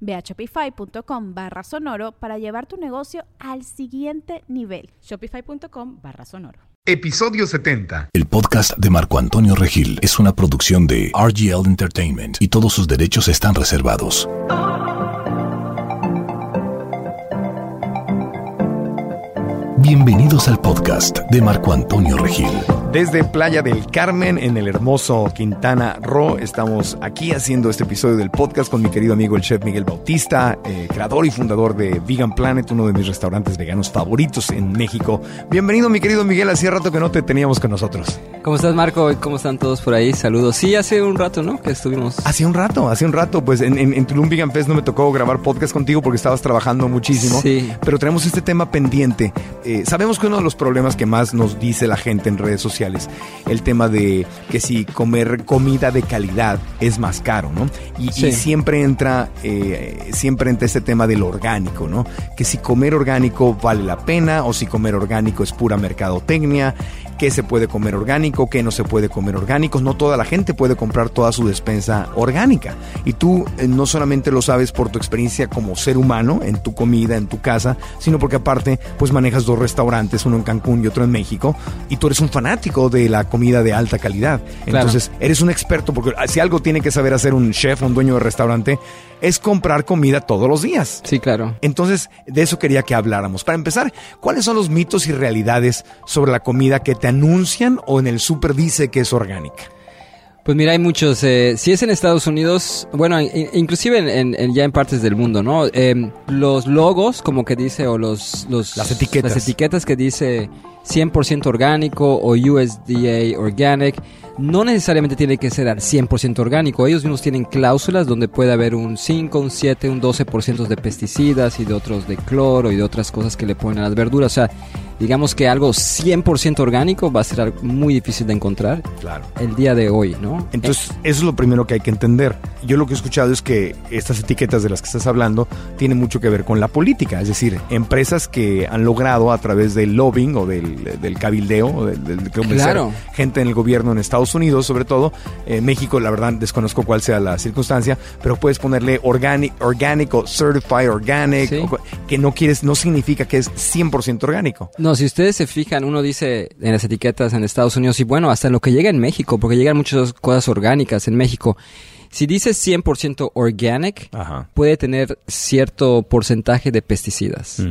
Ve a shopify.com barra sonoro para llevar tu negocio al siguiente nivel. Shopify.com barra sonoro. Episodio 70. El podcast de Marco Antonio Regil es una producción de RGL Entertainment y todos sus derechos están reservados. Bienvenidos al podcast de Marco Antonio Regil. Desde Playa del Carmen, en el hermoso Quintana Roo, estamos aquí haciendo este episodio del podcast con mi querido amigo el chef Miguel Bautista, eh, creador y fundador de Vegan Planet, uno de mis restaurantes veganos favoritos en México. Bienvenido, mi querido Miguel, hacía rato que no te teníamos con nosotros. ¿Cómo estás, Marco? ¿Cómo están todos por ahí? Saludos. Sí, hace un rato, ¿no? Que estuvimos. Hace un rato, hace un rato. Pues en, en, Tulum Vegan Fest no me tocó grabar podcast contigo porque estabas trabajando muchísimo. Sí. Pero tenemos este tema pendiente. Eh, sabemos que uno de los problemas que más nos dice la gente en redes sociales el tema de que si comer comida de calidad es más caro, ¿no? Y, siempre entra, eh, siempre entra este tema del orgánico, ¿no? Que si comer orgánico vale la pena o si comer orgánico es pura mercadotecnia qué se puede comer orgánico, qué no se puede comer orgánico. No toda la gente puede comprar toda su despensa orgánica. Y tú eh, no solamente lo sabes por tu experiencia como ser humano, en tu comida, en tu casa, sino porque aparte pues manejas dos restaurantes, uno en Cancún y otro en México, y tú eres un fanático de la comida de alta calidad. Entonces, eres un experto, porque si algo tiene que saber hacer un chef, un dueño de restaurante, es comprar comida todos los días. Sí, claro. Entonces, de eso quería que habláramos. Para empezar, ¿cuáles son los mitos y realidades sobre la comida que te anuncian o en el súper dice que es orgánica? Pues mira, hay muchos. Eh, si es en Estados Unidos, bueno, inclusive en, ya en partes del mundo, ¿no? Em, los logos, como que dice, o los, los las etiquetas, las etiquetas que dice 100% orgánico o USDA Organic, no necesariamente tiene que ser al 100% orgánico. Ellos mismos tienen cláusulas donde puede haber un 5, un 7, un 12% de pesticidas y de otros de cloro y de otras cosas que le ponen a las verduras. O sea, digamos que algo 100% orgánico va a ser muy difícil de encontrar claro. el día de hoy, ¿no? Entonces, eso es lo primero que hay que entender. Yo lo que he escuchado es que estas etiquetas de las que estás hablando tienen mucho que ver con la política, es decir, empresas que han logrado a través del lobbying o del, del cabildeo, o del, del claro. gente en el gobierno en Estados Unidos, sobre todo, en México, la verdad desconozco cuál sea la circunstancia, pero puedes ponerle organic, orgánico, certified organic, que no quieres, no significa que es 100% orgánico. No, si ustedes se fijan, uno dice en las etiquetas en Estados Unidos y bueno, hasta lo que llega en México, porque llegan muchas cosas orgánicas en México. Si dice 100% organic, puede tener cierto porcentaje de pesticidas,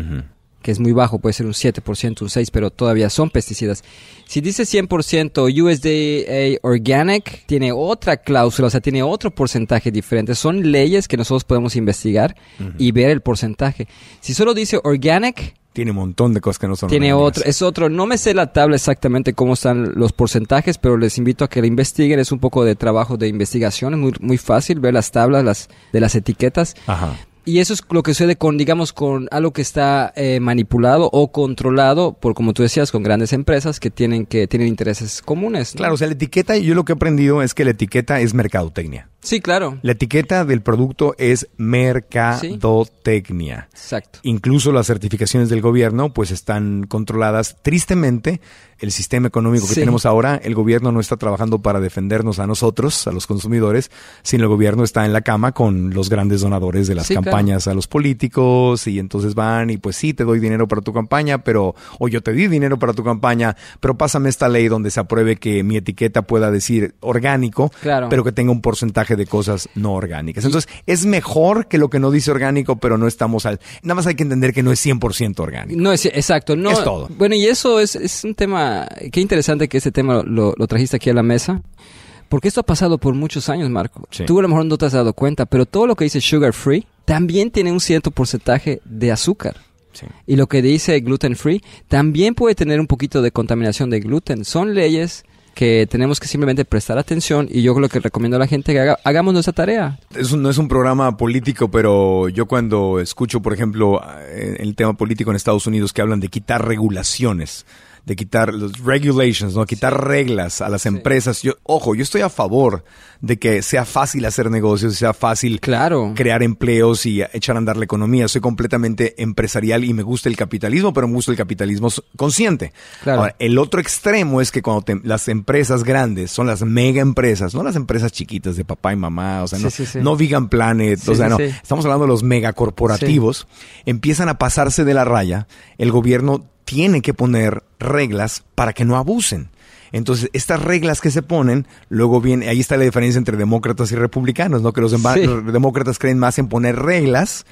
que es muy bajo, puede ser un 7%, un 6%, pero todavía son pesticidas. Si dice 100% USDA organic, tiene otra cláusula, o sea, tiene otro porcentaje diferente. Son leyes que nosotros podemos investigar y ver el porcentaje. Si solo dice organic, tiene un montón de cosas que no son. Tiene otro, es otro. No me sé la tabla exactamente cómo están los porcentajes, pero les invito a que la investiguen. Es un poco de trabajo de investigación. Es muy, muy fácil ver las tablas las, de las etiquetas. Ajá. Y eso es lo que sucede con, digamos, con algo que está eh, manipulado o controlado por, como tú decías, con grandes empresas que tienen que tienen intereses comunes. Claro, o sea, la etiqueta, yo lo que he aprendido es que la etiqueta es mercadotecnia. Sí, claro. La etiqueta del producto es mercadotecnia. Exacto. Incluso las certificaciones del gobierno pues están controladas tristemente. El sistema económico que tenemos ahora, el gobierno no está trabajando para defendernos a nosotros, a los consumidores, sino el gobierno está en la cama con los grandes donadores de las campañas a los políticos y entonces van y pues sí, te doy dinero para tu campaña, pero o yo te di dinero para tu campaña, pero pásame esta ley donde se apruebe que mi etiqueta pueda decir orgánico, claro. pero que tenga un porcentaje de cosas no orgánicas. Entonces, es mejor que lo que no dice orgánico, pero no estamos al... Nada más hay que entender que no es 100% orgánico. No es, exacto. No, es todo. Bueno, y eso es, es un tema... Qué interesante que este tema lo, lo trajiste aquí a la mesa. Porque esto ha pasado por muchos años, Marco. Tú a lo mejor no te has dado cuenta, pero todo lo que dice sugar free también tiene un cierto porcentaje de azúcar. Y lo que dice gluten free también puede tener un poquito de contaminación de gluten. Son leyes que tenemos que simplemente prestar atención y yo lo que recomiendo a la gente que haga, hagamos nuestra tarea. no es un programa político, pero yo cuando escucho, por ejemplo, el tema político en Estados Unidos que hablan de quitar regulaciones, de quitar los regulations, ¿no? Quitar reglas a las empresas. Yo, ojo, yo estoy a favor de que sea fácil hacer negocios, sea fácil claro. crear empleos y echar a andar la economía. Soy completamente empresarial y me gusta el capitalismo, pero me gusta el capitalismo consciente. Claro. el otro extremo es que cuando las empresas grandes son las mega empresas, no las empresas chiquitas de papá y mamá, o sea, no, no Vegan Planet, o sea, no, estamos hablando de los megacorporativos, empiezan a pasarse de la raya, el gobierno tiene que poner reglas para que no abusen. Entonces, estas reglas que se ponen, luego viene, ahí está la diferencia entre demócratas y republicanos, ¿no? Que los, demócratas creen más en poner reglas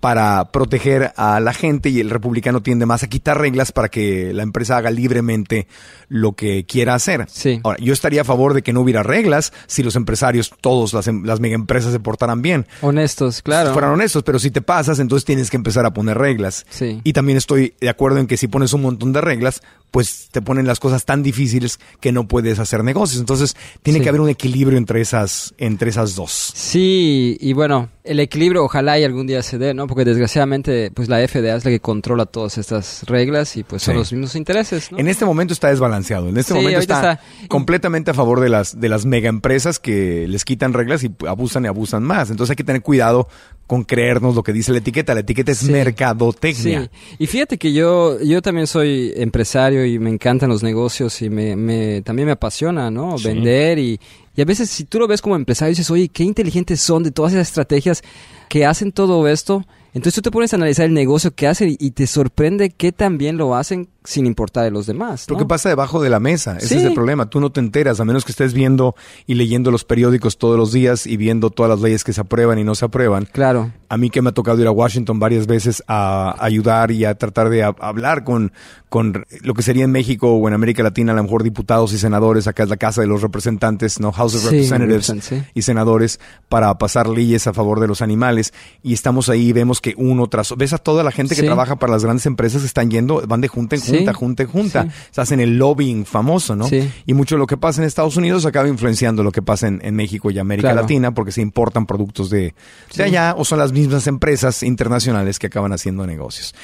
para proteger a la gente y el republicano tiende más a quitar reglas para que la empresa haga libremente lo que quiera hacer. Ahora, yo estaría a favor de que no hubiera reglas si los empresarios, todos las, em, las mega empresas se portaran bien. Honestos, claro. Si fueran honestos, pero si te pasas, entonces tienes que empezar a poner reglas. Y también estoy de acuerdo en que si pones un montón de reglas, pues te ponen las cosas tan difíciles que no puedes hacer negocios. Entonces, tiene que haber un equilibrio entre esas, entre esas dos. Sí, y bueno, el equilibrio ojalá y algún día se dé, ¿no? Porque desgraciadamente, pues la FDA es la que controla todas estas reglas y pues son los mismos intereses, En este momento está desbalanceado. En este momento está, completamente a favor de las, de las mega empresas que les quitan reglas y abusan y abusan más. Entonces hay que tener cuidado con creernos lo que dice la etiqueta. La etiqueta es mercadotecnia. Sí. Y fíjate que yo, yo también soy empresario y me encantan los negocios y me, me también me apasiona, ¿no? Vender y, y a veces si tú lo ves como empresario dices, oye, qué inteligentes son de todas esas estrategias que hacen todo esto. Entonces tú te pones a analizar el negocio que hacen y te sorprende que también lo hacen sin importar de los demás. ¿no? Lo que pasa debajo de la mesa, ese es el problema. Tú no te enteras, a menos que estés viendo y leyendo los periódicos todos los días y viendo todas las leyes que se aprueban y no se aprueban. Claro. A mí que me ha tocado ir a Washington varias veces a ayudar y a tratar de hablar con, con lo que sería en México o en América Latina, a lo mejor diputados y senadores, acá es la Casa de los Representantes, ¿no? House of Representatives y senadores, para pasar leyes a favor de los animales. Y estamos ahí y vemos que uno tras... Ves a toda la gente que trabaja para las grandes empresas que están yendo, van de junta en junta junta, junta, junta. Se hacen el lobbying famoso, ¿no? Y mucho de lo que pasa en Estados Unidos acaba influenciando lo que pasa en, México y América Latina porque se importan productos de, de allá o son las mismas empresas internacionales que acaban haciendo negocios.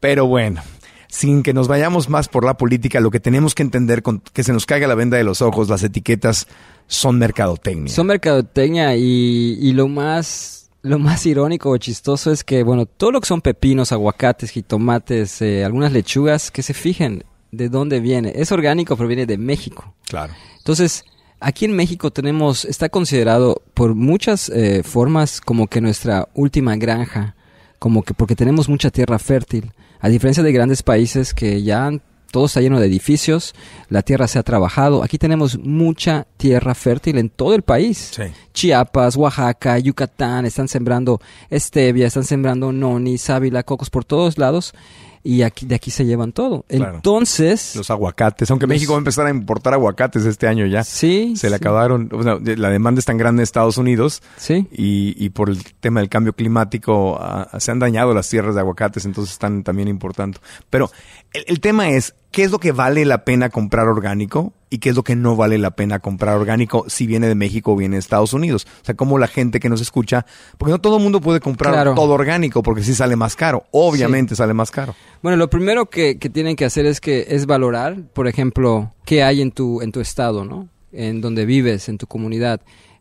Pero bueno, sin que nos vayamos más por la política, lo que tenemos que entender con que se nos caiga la venda de los ojos, las etiquetas son mercadotecnia. Son mercadotecnia y, y lo más lo más irónico o chistoso es que, bueno, todo lo que son pepinos, aguacates, jitomates, eh, algunas lechugas, que se fijen de dónde viene. Es orgánico, pero viene de México. Claro. Entonces, aquí en México tenemos, está considerado por muchas eh, formas como que nuestra última granja, como que porque tenemos mucha tierra fértil. A diferencia de grandes países que ya han todo está lleno de edificios, la tierra se ha trabajado. Aquí tenemos mucha tierra fértil en todo el país. Chiapas, Oaxaca, Yucatán, están sembrando stevia, están sembrando noni, sábila, cocos por todos lados y aquí de aquí se llevan todo. Entonces, los aguacates, aunque México va a empezar a importar aguacates este año ya. Sí. Se le acabaron, la demanda es tan grande en Estados Unidos. Sí. Y, y por el tema del cambio climático ah, se han dañado las tierras de aguacates, entonces están también importando. Pero el tema es, ¿qué es lo que vale la pena comprar orgánico? y qué es lo que no vale la pena comprar orgánico si viene de México o viene de Estados Unidos. O sea, como la gente que nos escucha, porque no todo el mundo puede comprar todo orgánico porque sí sale más caro. Obviamente sale más caro. Bueno, lo primero que, que, tienen que hacer es que es valorar, por ejemplo, qué hay en tu, en tu estado, ¿no? En donde vives, en tu comunidad,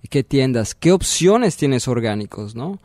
qué tiendas, qué opciones tienes orgánicos, ¿no?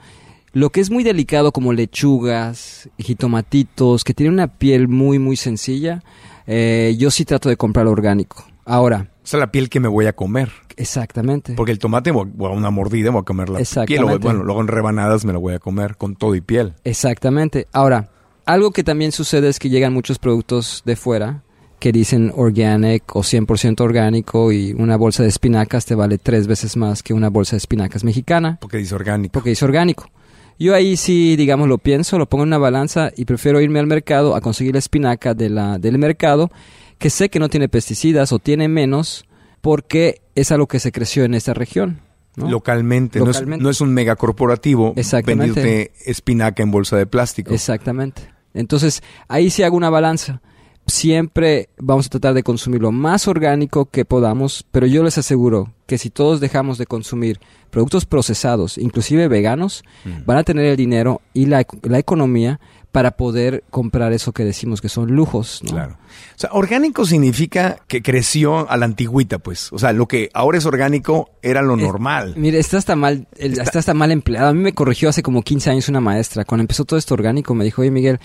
Lo que es muy delicado como lechugas, jitomatitos, que tienen una piel muy, muy sencilla, eh, yo sí trato de comprar orgánico. Ahora. Es la piel que me voy a comer. Exactamente. Porque el tomate, voy a una mordida, voy a comer la piel. bueno, luego en rebanadas me lo voy a comer con todo y piel. Exactamente. Ahora, algo que también sucede es que llegan muchos productos de fuera que dicen organic o 100% orgánico y una bolsa de espinacas te vale tres veces más que una bolsa de espinacas mexicana. Porque dice orgánico. Porque dice orgánico. Yo ahí sí, digamos, lo pienso, lo pongo en una balanza y prefiero irme al mercado a conseguir la espinaca de la, del mercado que sé que no tiene pesticidas o tiene menos porque es algo que se creció en esta región. Localmente, No, es, no, es, un megacorporativo vendiéndote espinaca en bolsa de plástico. Exactamente. Entonces, ahí sí hago una balanza siempre vamos a tratar de consumir lo más orgánico que podamos, pero yo les aseguro que si todos dejamos de consumir productos procesados, inclusive veganos, mm. van a tener el dinero y la, la, economía para poder comprar eso que decimos que son lujos. Claro. O sea, orgánico significa que creció a la antigüita, pues. O sea, lo que ahora es orgánico era lo normal. Mire, está hasta mal, está... está mal empleado. A mí me corrigió hace como 15 años una maestra. Cuando empezó todo esto orgánico, me dijo, oye Miguel,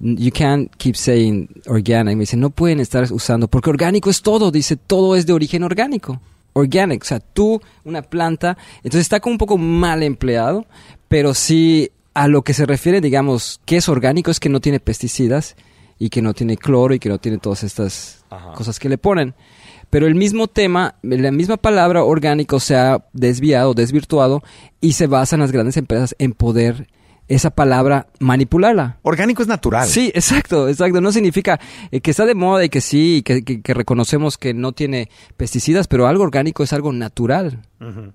you can't keep saying organic. Me dice, no pueden estar usando, porque orgánico es todo, dice, todo es de origen orgánico. Organic, o sea, tú, una planta, entonces está como un poco mal empleado, pero sí a lo que se refiere, digamos, que es orgánico es que no tiene pesticidas y que no tiene cloro y que no tiene todas estas cosas que le ponen. Pero el mismo tema, la misma palabra orgánico se ha desviado, desvirtuado y se basan las grandes empresas en poder esa palabra manipularla. Orgánico es natural. Sí, exacto, exacto. No significa eh, que está de moda y que sí, que, que, reconocemos que no tiene pesticidas, pero algo orgánico es algo natural.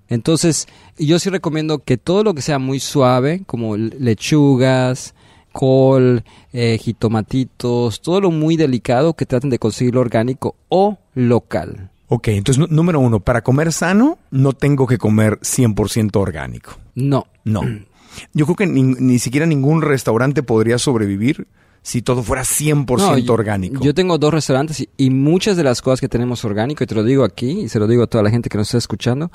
Entonces, yo sí recomiendo que todo lo que sea muy suave, como lechugas, col, eh, jitomatitos, todo lo muy delicado, que traten de conseguirlo orgánico o local. Ok, entonces número uno, para comer sano no tengo que comer 100% orgánico. No. No. Yo creo que ni, siquiera ningún restaurante podría sobrevivir si todo fuera 100% orgánico. Yo tengo dos restaurantes y, muchas de las cosas que tenemos orgánico, y te lo digo aquí y se lo digo a toda la gente que nos está escuchando,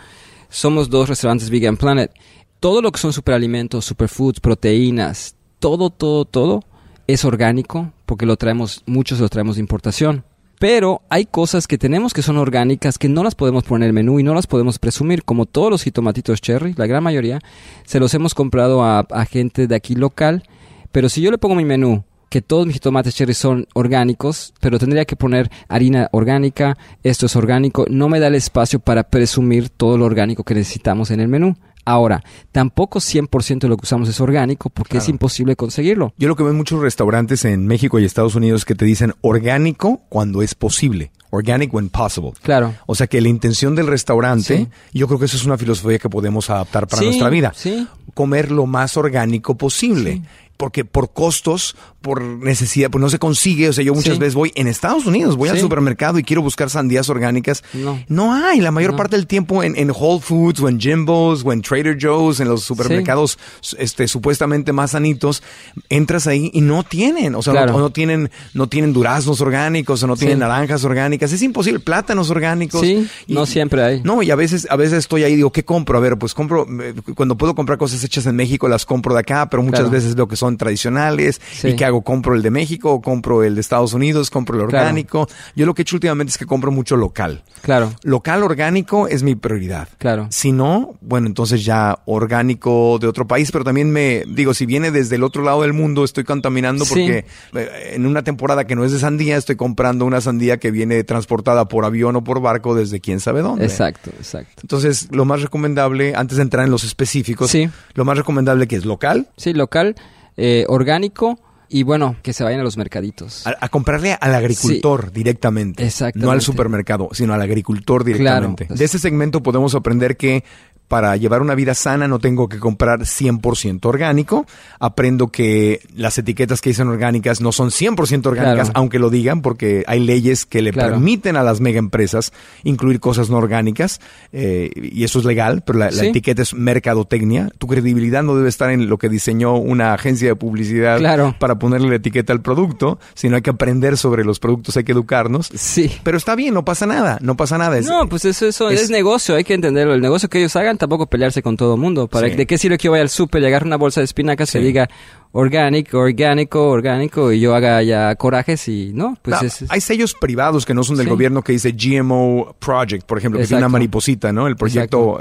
somos dos restaurantes Vegan Planet. Todo lo que son superalimentos, superfoods, proteínas, todo, todo, todo es orgánico porque lo traemos, muchos lo traemos de importación. Pero hay cosas que tenemos que son orgánicas que no las podemos poner en el menú y no las podemos presumir, como todos los jitomatitos cherry, la gran mayoría, se los hemos comprado a, gente de aquí local. Pero si yo le pongo mi menú que todos mis jitomates cherry son orgánicos, pero tendría que poner harina orgánica, esto es orgánico, no me da el espacio para presumir todo lo orgánico que necesitamos en el menú. Ahora, tampoco 100% de lo que usamos es orgánico porque es imposible conseguirlo. Yo lo que veo en muchos restaurantes en México y Estados Unidos que te dicen orgánico cuando es posible. Organic when possible. Claro. O sea que la intención del restaurante, yo creo que eso es una filosofía que podemos adaptar para nuestra vida. Sí. Comer lo más orgánico posible porque por costos, por necesidad, pues no se consigue. O sea, yo muchas veces voy en Estados Unidos, voy al supermercado y quiero buscar sandías orgánicas. No, no hay. La mayor parte del tiempo en, en, Whole Foods o en Jimbo's o en Trader Joe's, en los supermercados este, supuestamente más sanitos, entras ahí y no tienen. O sea, no, tienen, no tienen duraznos orgánicos o no tienen naranjas orgánicas. Es imposible. Plátanos orgánicos. Sí, no siempre hay. No, y a veces, a veces estoy ahí y digo, ¿qué compro? A ver, pues compro, eh, cuando puedo comprar cosas hechas en México, las compro de acá, pero muchas veces veo que son tradicionales. ¿Y qué hago? ¿Compro el de México o compro el de Estados Unidos? ¿Compro el orgánico? Yo lo que he hecho últimamente es que compro mucho local. Claro. Local orgánico es mi prioridad. Claro. Si no, bueno, entonces ya orgánico de otro país, pero también me digo, si viene desde el otro lado del mundo, estoy contaminando porque eh, en una temporada que no es de sandía, estoy comprando una sandía que viene transportada por avión o por barco desde quién sabe dónde. Exacto, exacto. Entonces, lo más recomendable, antes de entrar en los específicos, lo más recomendable que es local. Sí, local eh, orgánico y bueno, que se vayan a los mercaditos. A, comprarle al agricultor directamente. No al supermercado, sino al agricultor directamente. De ese segmento podemos aprender que para llevar una vida sana no tengo que comprar 100% orgánico. Aprendo que las etiquetas que dicen orgánicas no son 100% orgánicas, aunque lo digan, porque hay leyes que le permiten a las mega empresas incluir cosas no orgánicas, eh, y eso es legal, pero la, etiqueta es mercadotecnia. Tu credibilidad no debe estar en lo que diseñó una agencia de publicidad para ponerle la etiqueta al producto, sino hay que aprender sobre los productos, hay que educarnos. Sí. Pero está bien, no pasa nada, no pasa nada. no, pues eso, eso es, negocio, hay que entenderlo. El negocio que ellos hagan tampoco pelearse con todo el mundo. ¿Para ¿De qué sirve que yo vaya al súper y agarre una bolsa de espinacas y diga orgánico, orgánico, orgánico, y yo haga ya corajes y no, pues es, Hay sellos privados que no son del gobierno que dice GMO Project, por ejemplo, que tiene una mariposita, ¿no? El proyecto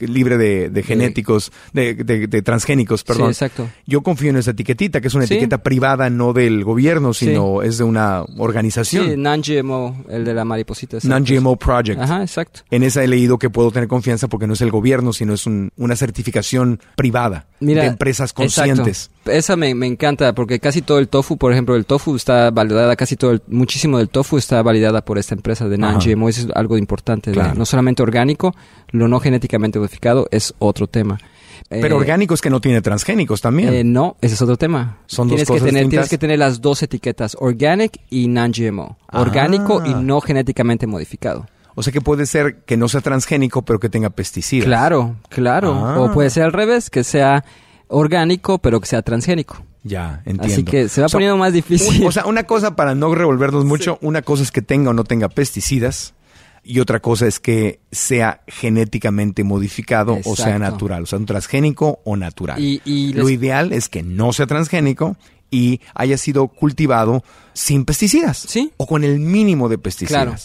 libre de, genéticos, de, transgénicos, perdón. exacto. Yo confío en esa etiquetita, que es una etiqueta privada, no del gobierno, sino es de una organización. Sí, non-GMO, el de la mariposita. Non-GMO Project. Ajá, exacto. En esa he leído que puedo tener confianza porque no es el gobierno, sino es una certificación privada de empresas conscientes esa me, encanta porque casi todo el tofu, por ejemplo, el tofu está validada, casi todo, el, muchísimo del tofu está validada por esta empresa de non-GMO. Eso es algo importante. No solamente orgánico, lo no genéticamente modificado es otro tema. Pero eh, orgánico es que no tiene transgénicos también. Eh, no, ese es otro tema. Son tienes dos que tener, Tienes que tener las dos etiquetas, organic y non-GMO. Orgánico y ah. no genéticamente modificado. O sea que puede ser que no sea transgénico, pero que tenga pesticidas. Claro, claro. O ah. puede ser al revés, que sea orgánico, pero que sea transgénico. Ya, entiendo. Así que se va poniendo más difícil. o sea, una cosa para no revolvernos mucho, una cosa es que tenga o no tenga pesticidas y otra cosa es que sea genéticamente modificado o sea natural, o sea, un transgénico o natural. Y, Lo ideal es que no sea transgénico y haya sido cultivado sin pesticidas. Sí. O con el mínimo de pesticidas. Claro.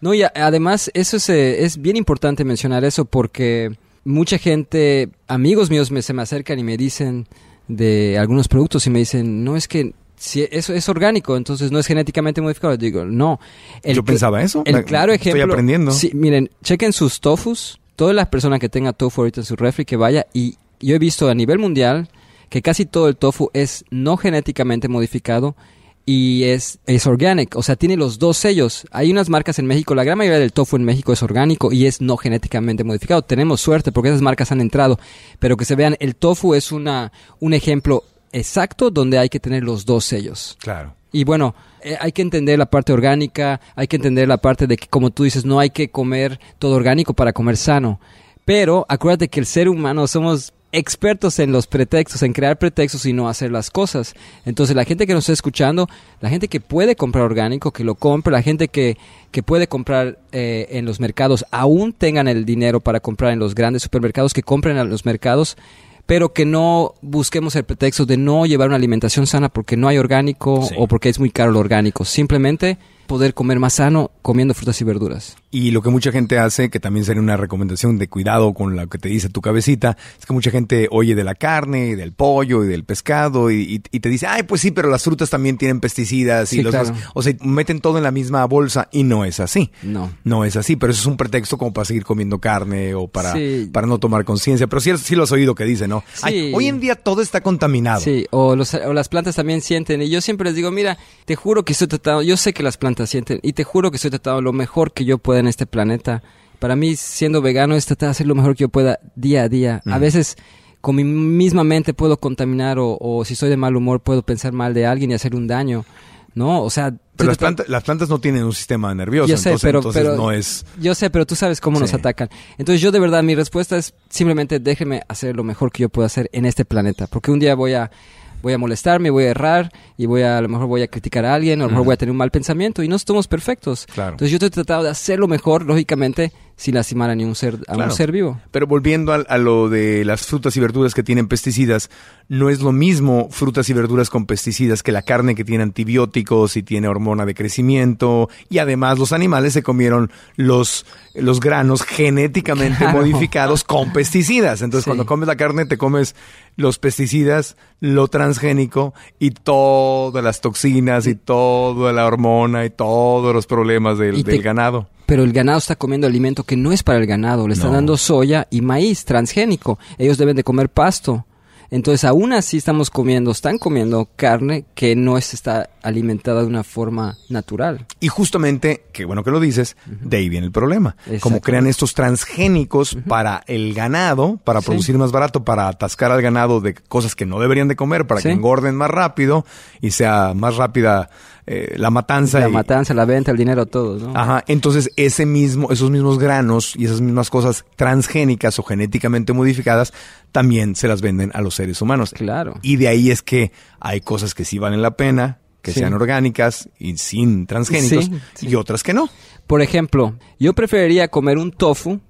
No, y además eso es, eh, es bien importante mencionar eso porque mucha gente, amigos míos me, se me acercan y me dicen de algunos productos y me dicen, no es que si eso es orgánico, entonces no es genéticamente modificado. Digo, no. Yo pensaba eso. El claro ejemplo. Estoy aprendiendo. Sí, miren, chequen sus tofus. Todas las personas que tenga tofu ahorita en su refri que vaya y yo he visto a nivel mundial que casi todo el tofu es no genéticamente modificado y es, es organic, o sea, tiene los dos sellos. Hay unas marcas en México, la gran mayoría del tofu en México es orgánico y es no genéticamente modificado. Tenemos suerte porque esas marcas han entrado, pero que se vean, el tofu es una, un ejemplo exacto donde hay que tener los dos sellos. Claro. Y bueno, eh, hay que entender la parte orgánica, hay que entender la parte de que, como tú dices, no hay que comer todo orgánico para comer sano. Pero acuérdate que el ser humano somos expertos en los pretextos, en crear pretextos y no hacer las cosas. Entonces la gente que nos está escuchando, la gente que puede comprar orgánico, que lo compre, la gente que, que puede comprar eh, en los mercados, aún tengan el dinero para comprar en los grandes supermercados, que compren a los mercados, pero que no busquemos el pretexto de no llevar una alimentación sana porque no hay orgánico o porque es muy caro lo orgánico. Simplemente poder comer más sano comiendo frutas y verduras. Y lo que mucha gente hace, que también sería una recomendación de cuidado con lo que te dice tu cabecita, es que mucha gente oye de la carne, y del pollo y del pescado y, te dice, ay, pues sí, pero las frutas también tienen pesticidas y los o sea, meten todo en la misma bolsa y no es así. No. No es así, pero eso es un pretexto como para seguir comiendo carne o para, para no tomar conciencia. Pero sí, sí lo has oído que dice, ¿no? hoy en día todo está contaminado. Sí, o, los, o las plantas también sienten. Y yo siempre les digo, mira, te juro que estoy tratando, yo sé que las plantas y te juro que estoy tratando lo mejor que yo pueda en este planeta. Para mí, siendo vegano, es tratar de hacer lo mejor que yo pueda día a día. A veces, con mi misma mente puedo contaminar o, si soy de mal humor, puedo pensar mal de alguien y hacer un daño. ¿No? O sea... Pero las, plantas, las plantas no tienen un sistema nervioso, yo sé, entonces, pero, entonces no es... Yo sé, pero tú sabes cómo nos atacan. Entonces yo de verdad, mi respuesta es simplemente déjeme hacer lo mejor que yo pueda hacer en este planeta. Porque un día voy a voy a molestarme, voy a errar y voy a, a lo mejor voy a criticar a alguien, o a lo mejor voy a tener un mal pensamiento y no somos perfectos. Entonces yo estoy tratando de hacerlo mejor, lógicamente, sin lastimar a ningún ser, a un ser vivo. Pero volviendo a, lo de las frutas y verduras que tienen pesticidas, no es lo mismo frutas y verduras con pesticidas que la carne que tiene antibióticos y tiene hormona de crecimiento y además los animales se comieron los, los granos genéticamente modificados con pesticidas. Entonces cuando comes la carne te comes los pesticidas, lo transgénico y todas las toxinas y toda la hormona y todos los problemas del, del ganado pero el ganado está comiendo alimento que no es para el ganado, le están dando soya y maíz transgénico. Ellos deben de comer pasto. Entonces, aún así estamos comiendo, están comiendo carne que no está alimentada de una forma natural. Y justamente, qué bueno que lo dices, de ahí viene el problema. Como crean estos transgénicos para el ganado, para producir más barato, para atascar al ganado de cosas que no deberían de comer, para que engorden más rápido y sea más rápida eh, la matanza. La matanza, la venta, el dinero, todo, ¿no? Ajá. Entonces, ese mismo, esos mismos granos y esas mismas cosas transgénicas o genéticamente modificadas también se las venden a los seres humanos. Claro. Y de ahí es que hay cosas que sí valen la pena, que sean orgánicas y sin transgénicos, y otras que no. Por ejemplo, yo preferiría comer un tofu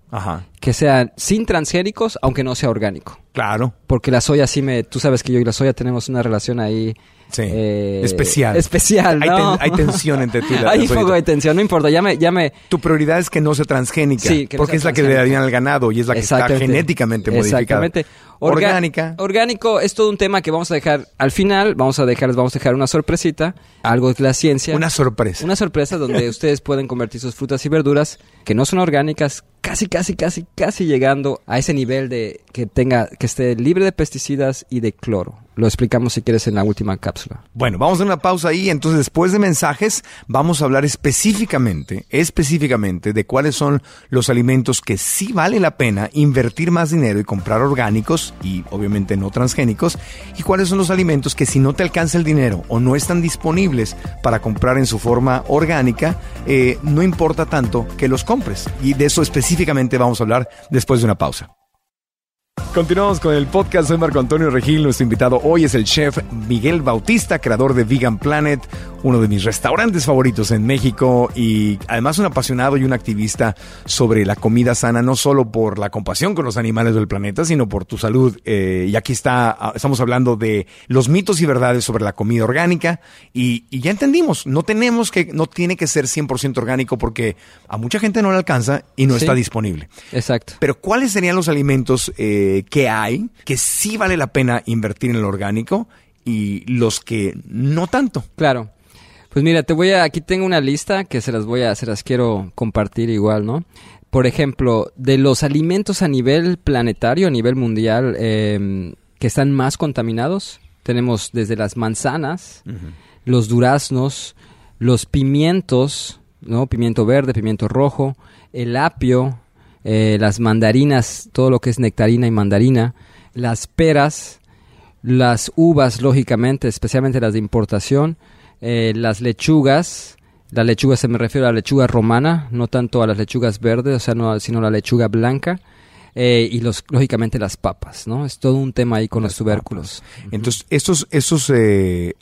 que sean sin transgénicos, aunque no sea orgánico. Claro. Porque la soya sí me... Tú sabes que yo y la soya tenemos una relación ahí Sí. Eh, especial. Especial, ¿no? hay, tensión entre tú y la Hay un poco de tensión, no importa, ya me, ya me... Tu prioridad es que no sea transgénica. Sí, porque es la que le darían al ganado y es la que está genéticamente modificada. Exactamente. Orgánica. Orgánico es todo un tema que vamos a dejar al final. Vamos a dejar, vamos a dejar una sorpresita, algo de la ciencia. Una sorpresa. Una sorpresa donde ustedes pueden convertir sus frutas y verduras que no son orgánicas, casi, casi, casi, casi llegando a ese nivel de que tenga, que esté libre de pesticidas y de cloro. Lo explicamos si quieres en la última cápsula. Bueno, vamos a una pausa ahí. Entonces, después de mensajes, vamos a hablar específicamente, específicamente de cuáles son los alimentos que sí vale la pena invertir más dinero y comprar orgánicos y obviamente no transgénicos, y cuáles son los alimentos que si no te alcanza el dinero o no están disponibles para comprar en su forma orgánica, eh, no importa tanto que los compres. Y de eso específicamente vamos a hablar después de una pausa. Continuamos con el podcast. Soy Marco Antonio Regil. Nuestro invitado hoy es el chef Miguel Bautista, creador de Vegan Planet, uno de mis restaurantes favoritos en México y además un apasionado y un activista sobre la comida sana, no solo por la compasión con los animales del planeta, sino por tu salud. Eh, y aquí está, ah, estamos hablando de los mitos y verdades sobre la comida orgánica y, ya entendimos, no tenemos que, no tiene que ser 100% orgánico porque a mucha gente no le alcanza y no está disponible. Exacto. Pero ¿cuáles serían los alimentos eh, que hay, que sí vale la pena invertir en el orgánico y los que no tanto. Claro. Pues mira, te voy a, aquí tengo una lista que se las voy a, se las quiero compartir igual, ¿no? Por ejemplo, de los alimentos a nivel planetario, a nivel mundial, em, que están más contaminados, tenemos desde las manzanas, los duraznos, los pimientos, ¿no? Pimiento verde, pimiento rojo, el apio, eh, las mandarinas, todo lo que es nectarina y mandarina, las peras, las uvas, lógicamente, especialmente las de importación, eh, las lechugas, la lechuga se me refiere a la lechuga romana, no tanto a las lechugas verdes, o sea, no, sino a la lechuga blanca. Eh, y los, lógicamente las papas, ¿no? Es todo un tema ahí con los tubérculos. Entonces, estos, estos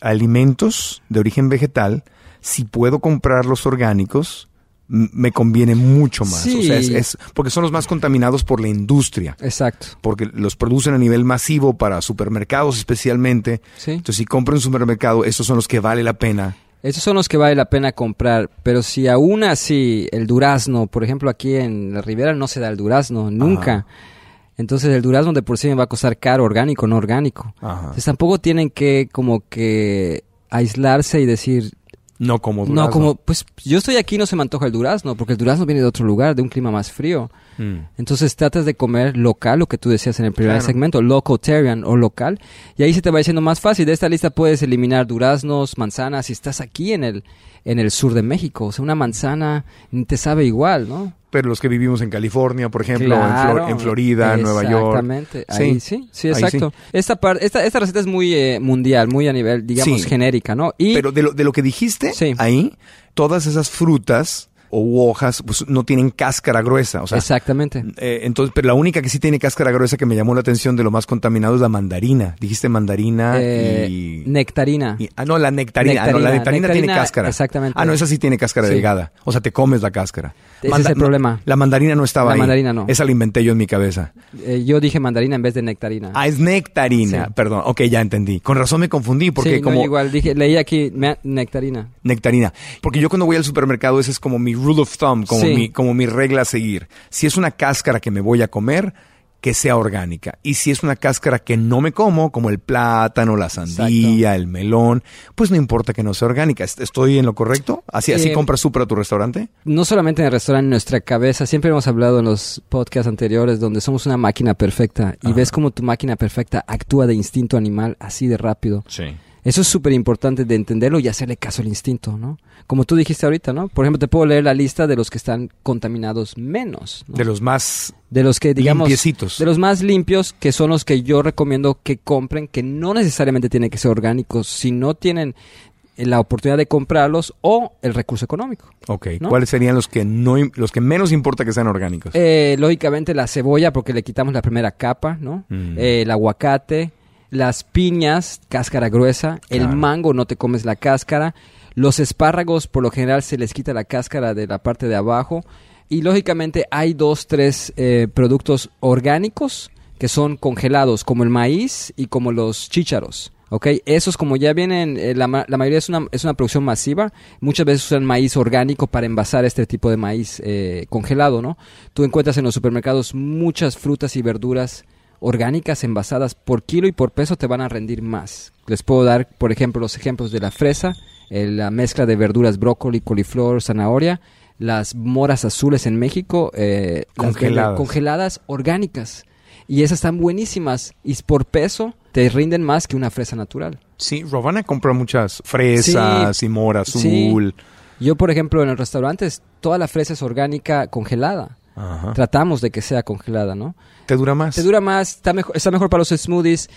alimentos de origen vegetal, si puedo comprar los orgánicos, me conviene mucho más. O sea, es, porque son los más contaminados por la industria. Exacto. Porque los producen a nivel masivo para supermercados especialmente. Sí. Entonces, si compro en un supermercado, esos son los que vale la pena. Esos son los que vale la pena comprar. Pero si aún así el durazno, por ejemplo, aquí en la Ribera no se da el durazno, nunca. Entonces el durazno de por sí me va a costar caro, orgánico, no orgánico. Entonces tampoco tienen que como que aislarse y decir, no como durazno. No como, pues yo estoy aquí y no se me antoja el durazno, porque el durazno viene de otro lugar, de un clima más frío. Mm. Entonces tratas de comer local, lo que tú decías en el primer segmento, locotarian o local, y ahí se te va diciendo más fácil. De esta lista puedes eliminar duraznos, manzanas, si estás aquí en el, en el sur de México. O sea, una manzana te sabe igual, ¿no? Pero los que vivimos en California, por ejemplo, en, Florida, en Nueva York. Exactamente, ahí sí, sí, exacto. Esta, esta, esta receta es muy eh, mundial, muy a nivel, digamos, genérica, ¿no? Y, pero de lo, de lo que dijiste ahí, todas esas frutas o hojas, pues no tienen cáscara gruesa. O sea, Exactamente. Eh, entonces, pero la única que sí tiene cáscara gruesa que me llamó la atención de lo más contaminado es la mandarina. Dijiste mandarina eh, y... Nectarina. ah, no, la nectarina. Ah, no, la nectarina, tiene cáscara. Exactamente. Ah, no, esa sí tiene cáscara delgada. O sea, te comes la cáscara. Ese es el problema. la mandarina no estaba la ahí. La mandarina no. Esa la inventé yo en mi cabeza. Eh, yo dije mandarina en vez de nectarina. Ah, es nectarina. Perdón. Ok, ya entendí. Con razón me confundí porque sí, como... No, igual, dije, leí aquí nectarina. Nectarina. Porque yo cuando voy al supermercado ese es como mi rule of thumb, como mi, como mi regla a seguir. Si es una cáscara que me voy a comer, que sea orgánica. Y si es una cáscara que no me como, como el plátano, la sandía, el melón, pues no importa que no sea orgánica. ¿Estoy en lo correcto? ¿Así, así compras súper a tu restaurante? No solamente en el restaurante, en nuestra cabeza. Siempre hemos hablado en los podcasts anteriores donde somos una máquina perfecta y ves como tu máquina perfecta actúa de instinto animal así de rápido. Sí. Eso es súper importante de entenderlo y hacerle caso al instinto, ¿no? Como tú dijiste ahorita, ¿no? Por ejemplo, te puedo leer la lista de los que están contaminados menos. De los más de los que digamos limpiecitos. de los más limpios que son los que yo recomiendo que compren que no necesariamente tienen que ser orgánicos si no tienen la oportunidad de comprarlos o el recurso económico. Ok, ¿cuáles serían los que no los que menos importa que sean orgánicos? Eh, lógicamente la cebolla porque le quitamos la primera capa, ¿no? Mm. Eh, el aguacate, las piñas, cáscara gruesa, el mango no te comes la cáscara, los espárragos por lo general se les quita la cáscara de la parte de abajo, Y lógicamente hay dos, tres eh, productos orgánicos que son congelados, como el maíz y como los chícharos. ¿ok? Esos como ya vienen, eh, la, la, mayoría es una, es una producción masiva, muchas veces usan maíz orgánico para envasar este tipo de maíz eh, congelado, ¿no? Tú encuentras en los supermercados muchas frutas y verduras orgánicas envasadas por kilo y por peso te van a rendir más. Les puedo dar, por ejemplo, los ejemplos de la fresa, eh, la mezcla de verduras brócoli, coliflor, zanahoria, las moras azules en México, congeladas. congeladas orgánicas. Y esas están buenísimas. Y por peso te rinden más que una fresa natural. Sí, Rovana compra muchas fresas y mora azul. Yo, por ejemplo, en el restaurante, toda la fresa es orgánica congelada. Tratamos de que sea congelada, ¿no? ¿Te dura más? Te dura más, está mejor, está mejor para los smoothies.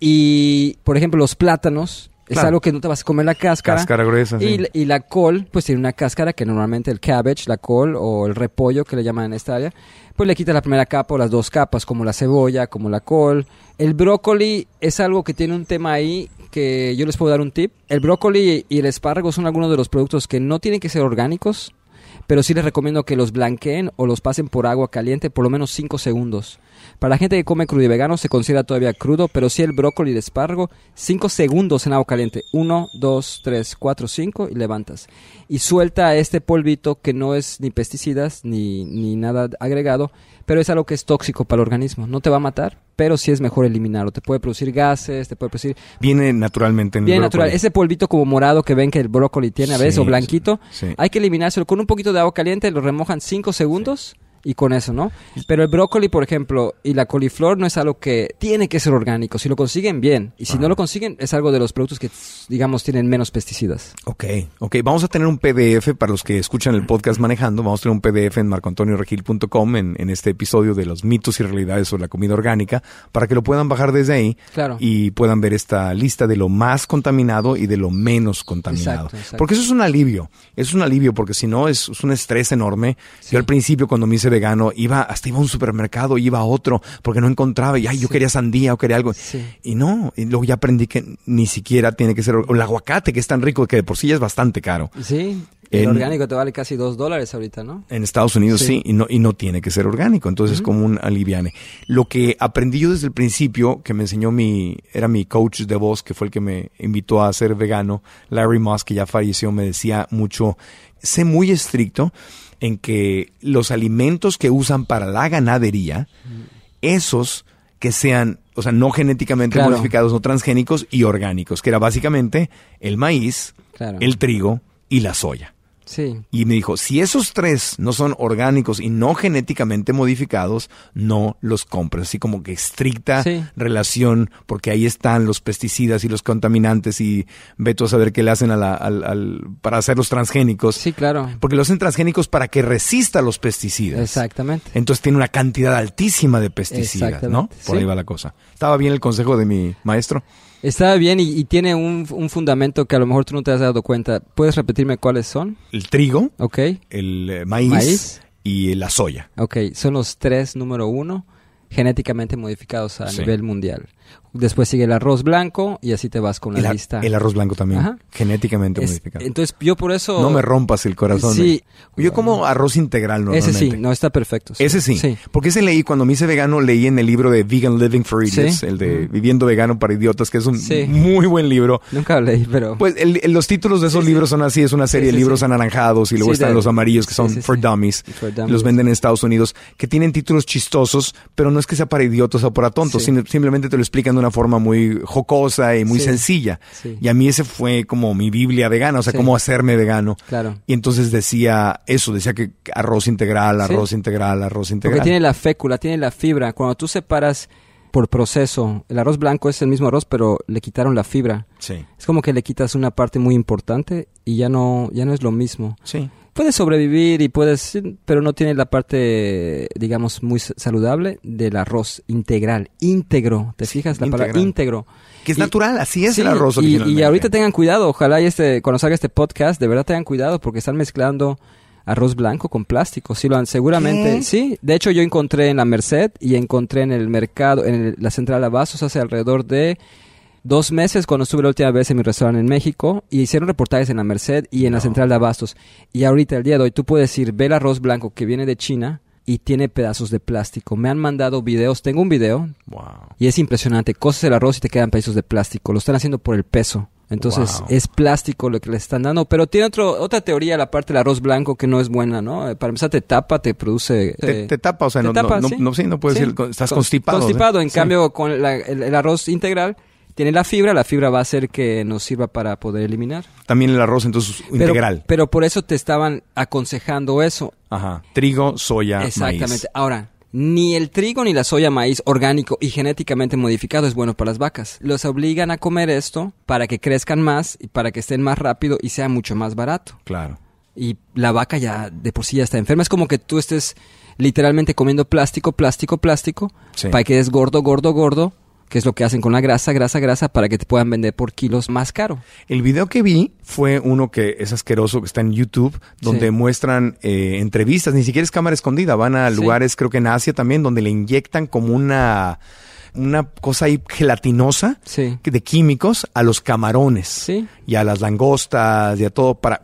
Y, por ejemplo, los plátanos, es algo que no te vas a comer la cáscara. Cáscara gruesa, y, sí. y, la col, pues tiene una cáscara que normalmente el cabbage, la col o el repollo que le llaman en esta área, pues le quita la primera capa o las dos capas, como la cebolla, como la col. El brócoli es algo que tiene un tema ahí que yo les puedo dar un tip. El brócoli y el espárrago son algunos de los productos que no tienen que ser orgánicos, pero sí les recomiendo que los blanqueen o los pasen por agua caliente por lo menos 5 segundos. Para la gente que come crudo y vegano se considera todavía crudo, pero si el brócoli y el espárrago, 5 segundos en agua caliente. 1, 2, 3, 4, 5 y levantas. Y suelta este polvito que no es ni pesticidas ni, ni nada agregado, pero es algo que es tóxico para el organismo. No te va a matar, pero sí es mejor eliminarlo. Te puede producir gases, te puede producir... Viene naturalmente en el Viene natural. Ese polvito como morado que ven que el brócoli tiene a veces, o blanquito, sí, sí. hay que eliminárselo con un poquito de agua caliente, lo remojan 5 segundos. Sí y con eso, ¿no? Pero el brócoli, por ejemplo, y la coliflor no es algo que tiene que ser orgánico. Si lo consiguen, bien. Y si no lo consiguen, es algo de los productos que, digamos, tienen menos pesticidas. Ok, ok. Vamos a tener un PDF para los que escuchan el podcast manejando. Vamos a tener un PDF en marcoantonioregil.com en, en este episodio de los mitos y realidades sobre la comida orgánica para que lo puedan bajar desde ahí claro. y puedan ver esta lista de lo más contaminado y de lo menos contaminado. Exacto, exacto. Porque eso es un alivio. Es un alivio porque si no es, es un estrés enorme. Sí. Yo al principio cuando me hice vegano iba hasta iba a un supermercado iba a otro porque no encontraba y ay yo quería sandía o quería algo sí. y no y luego ya aprendí que ni siquiera tiene que ser o el aguacate que es tan rico que de por sí ya es bastante caro sí el orgánico te vale casi dos dólares ahorita, ¿no? En Estados Unidos sí, sí y, no, y no tiene que ser orgánico, entonces uh -huh. es como un aliviane. Lo que aprendí yo desde el principio, que me enseñó mi, era mi coach de voz, que fue el que me invitó a ser vegano, Larry Moss, que ya falleció, me decía mucho, sé muy estricto en que los alimentos que usan para la ganadería, esos que sean, o sea, no genéticamente claro. modificados, no transgénicos y orgánicos, que era básicamente el maíz, claro. el trigo y la soya. Sí. Y me dijo, si esos tres no son orgánicos y no genéticamente modificados, no los compres. Así como que estricta sí. relación, porque ahí están los pesticidas y los contaminantes y veto a saber qué le hacen a la, al, al, para hacer los transgénicos. Sí, claro. Porque lo hacen transgénicos para que resista los pesticidas. Exactamente. Entonces tiene una cantidad altísima de pesticidas, ¿no? Por sí. ahí va la cosa. ¿Estaba bien el consejo de mi maestro? Está bien y, y tiene un, un, fundamento que a lo mejor tú no te has dado cuenta. ¿Puedes repetirme cuáles son? El trigo, ok el eh, maíz, maíz, y la soya. Ok, son los tres número uno genéticamente modificados a Sí. nivel mundial. Después sigue el arroz blanco y así te vas con la El, lista. el arroz blanco también, Ajá. genéticamente Es- modificado. entonces yo por eso... No me rompas el corazón. Sí. eh. Yo como arroz integral normalmente. Ese sí, no está perfecto. Ese sí. Sí. Porque ese leí, cuando me hice vegano, leí en el libro de Vegan Living for Idiots, Sí. el de. Viviendo Vegano para Idiotas, que es un muy buen libro. Nunca lo leí, pero... Pues el- los títulos de esos libros son así, es una serie de libros anaranjados y luego están de- los amarillos que son for dummies. For dummies. Los venden en Estados Unidos, que tienen títulos chistosos, pero no es que sea para idiotas o para tontos, sino- simplemente te lo explican de una forma muy jocosa y muy Sí. sencilla. Sí. Y a mí ese fue como mi Biblia vegana, o sea, Sí. cómo hacerme vegano. Claro. Y entonces decía eso, decía que arroz integral, arroz integral, arroz integral. Porque tiene la fécula, tiene la fibra. Cuando tú separas por proceso, el arroz blanco es el mismo arroz, pero le quitaron la fibra. Sí, Es como que le quitas una parte muy importante y ya no, ya no es lo mismo. sí. Puedes sobrevivir y puedes, pero no tiene la parte, digamos, muy saludable del arroz integral, íntegro. ¿Te Sí, fijas la palabra íntegro? Que es Y- natural, así es Sí, el arroz y, y ahorita tengan cuidado, ojalá y este, cuando salga este podcast, de verdad tengan cuidado porque están mezclando arroz blanco con plástico. Sí, lo han, seguramente, ¿Qué? sí. De hecho, yo encontré en la Merced y encontré en el mercado, en el- la central Abastos hace alrededor de dos meses cuando estuve la última vez en mi restaurante en México y hicieron reportajes en la Merced y en la central de abastos. Y ahorita, el día de hoy, tú puedes decir, ve el arroz blanco que viene de China y tiene pedazos de plástico. Me han mandado videos, tengo un video y es impresionante. Coces el arroz y te quedan pedazos de plástico. Lo están haciendo por el peso. Entonces es plástico lo que le están dando, pero tiene otro, otra teoría la parte del arroz blanco que no es buena, ¿no? Eh, para empezar te tapa, te produce... Te, eh, tapa, o sea, no, no, no, no, puedes decir, estás constipado. Constipado, en cambio con el, arroz integral tiene la fibra, la fibra va a hacer que nos sirva para poder eliminar. También el arroz entonces integral. Pero por eso te estaban aconsejando eso. Ajá. Trigo, soya, Exactamente. Ahora, ni el trigo ni la soya maíz orgánico y genéticamente modificado es bueno para las vacas. Los obligan a comer esto para que crezcan más y para que estén más rápido y sea mucho más barato. Claro. Y la vaca ya de por sí ya está enferma. Es como que tú estés literalmente comiendo plástico, plástico, plástico, para que quedes gordo, gordo, gordo, que es lo que hacen con la grasa, grasa, grasa, para que te puedan vender por kilos más caro. El video que vi fue uno que es asqueroso, que está en YouTube, donde muestran eh, entrevistas, ni siquiera es cámara escondida, van a lugares, creo que en Asia también, donde le inyectan como una una cosa ahí gelatinosa de químicos a los camarones y a las langostas y a todo para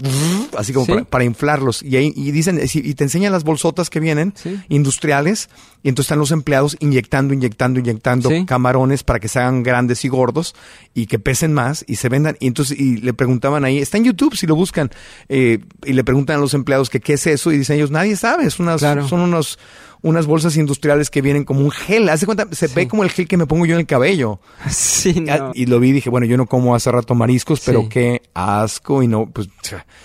así como para, inflarlos. Y ahí y dicen y te enseñan las bolsotas que vienen industriales y entonces están los empleados inyectando inyectando inyectando camarones para que se hagan grandes y gordos y que pesen más y se vendan. Y entonces y le preguntaban ahí está en YouTube si lo buscan eh, y le preguntan a los empleados que qué es eso y dicen ellos nadie sabe es unas, son unos unas bolsas industriales que vienen como un gel. Hace cuenta, se ve como el gel que me pongo yo en el cabello. Sí, no. Y lo vi y dije, bueno, yo no como hace rato mariscos, pero qué asco y no, pues...